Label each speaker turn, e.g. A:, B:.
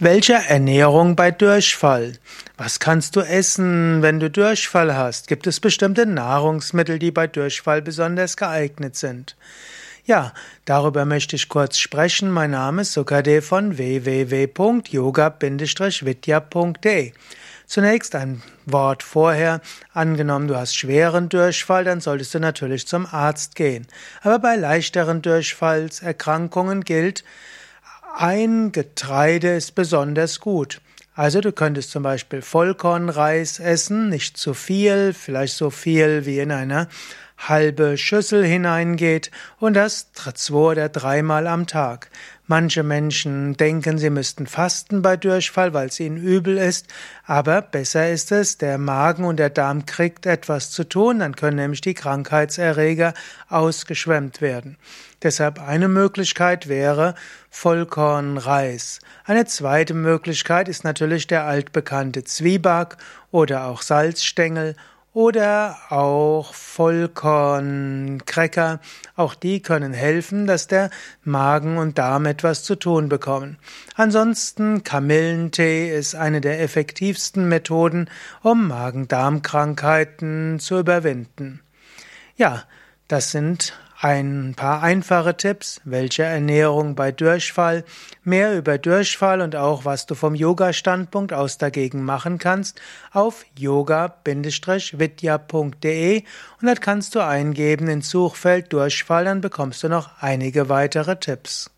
A: Welche Ernährung bei Durchfall? Was kannst du essen, wenn du Durchfall hast? Gibt es bestimmte Nahrungsmittel, die bei Durchfall besonders geeignet sind? Ja, darüber möchte ich kurz sprechen. Mein Name ist Sukade von www.yoga-vidya.de. Zunächst ein Wort vorher. Angenommen, du hast schweren Durchfall, dann solltest du natürlich zum Arzt gehen. Aber bei leichteren Durchfallserkrankungen gilt, ein Getreide ist besonders gut. Also du könntest zum Beispiel Vollkornreis essen, nicht zu viel, vielleicht so viel wie in einer halbe Schüssel hineingeht und das zwei oder dreimal am Tag. Manche Menschen denken, sie müssten fasten bei Durchfall, weil es ihnen übel ist, aber besser ist es, der Magen und der Darm kriegt etwas zu tun, dann können nämlich die Krankheitserreger ausgeschwemmt werden. Deshalb eine Möglichkeit wäre Vollkornreis. Eine zweite Möglichkeit ist natürlich der altbekannte Zwieback oder auch Salzstängel oder auch Vollkornkräcker. Auch die können helfen, dass der Magen und Darm etwas zu tun bekommen. Ansonsten Kamillentee ist eine der effektivsten Methoden, um Magen-Darm-Krankheiten zu überwinden. Ja, das sind ein paar einfache Tipps, welche Ernährung bei Durchfall, mehr über Durchfall und auch was du vom Yoga-Standpunkt aus dagegen machen kannst, auf yoga-vidya.de und dort kannst du eingeben ins Suchfeld Durchfall, dann bekommst du noch einige weitere Tipps.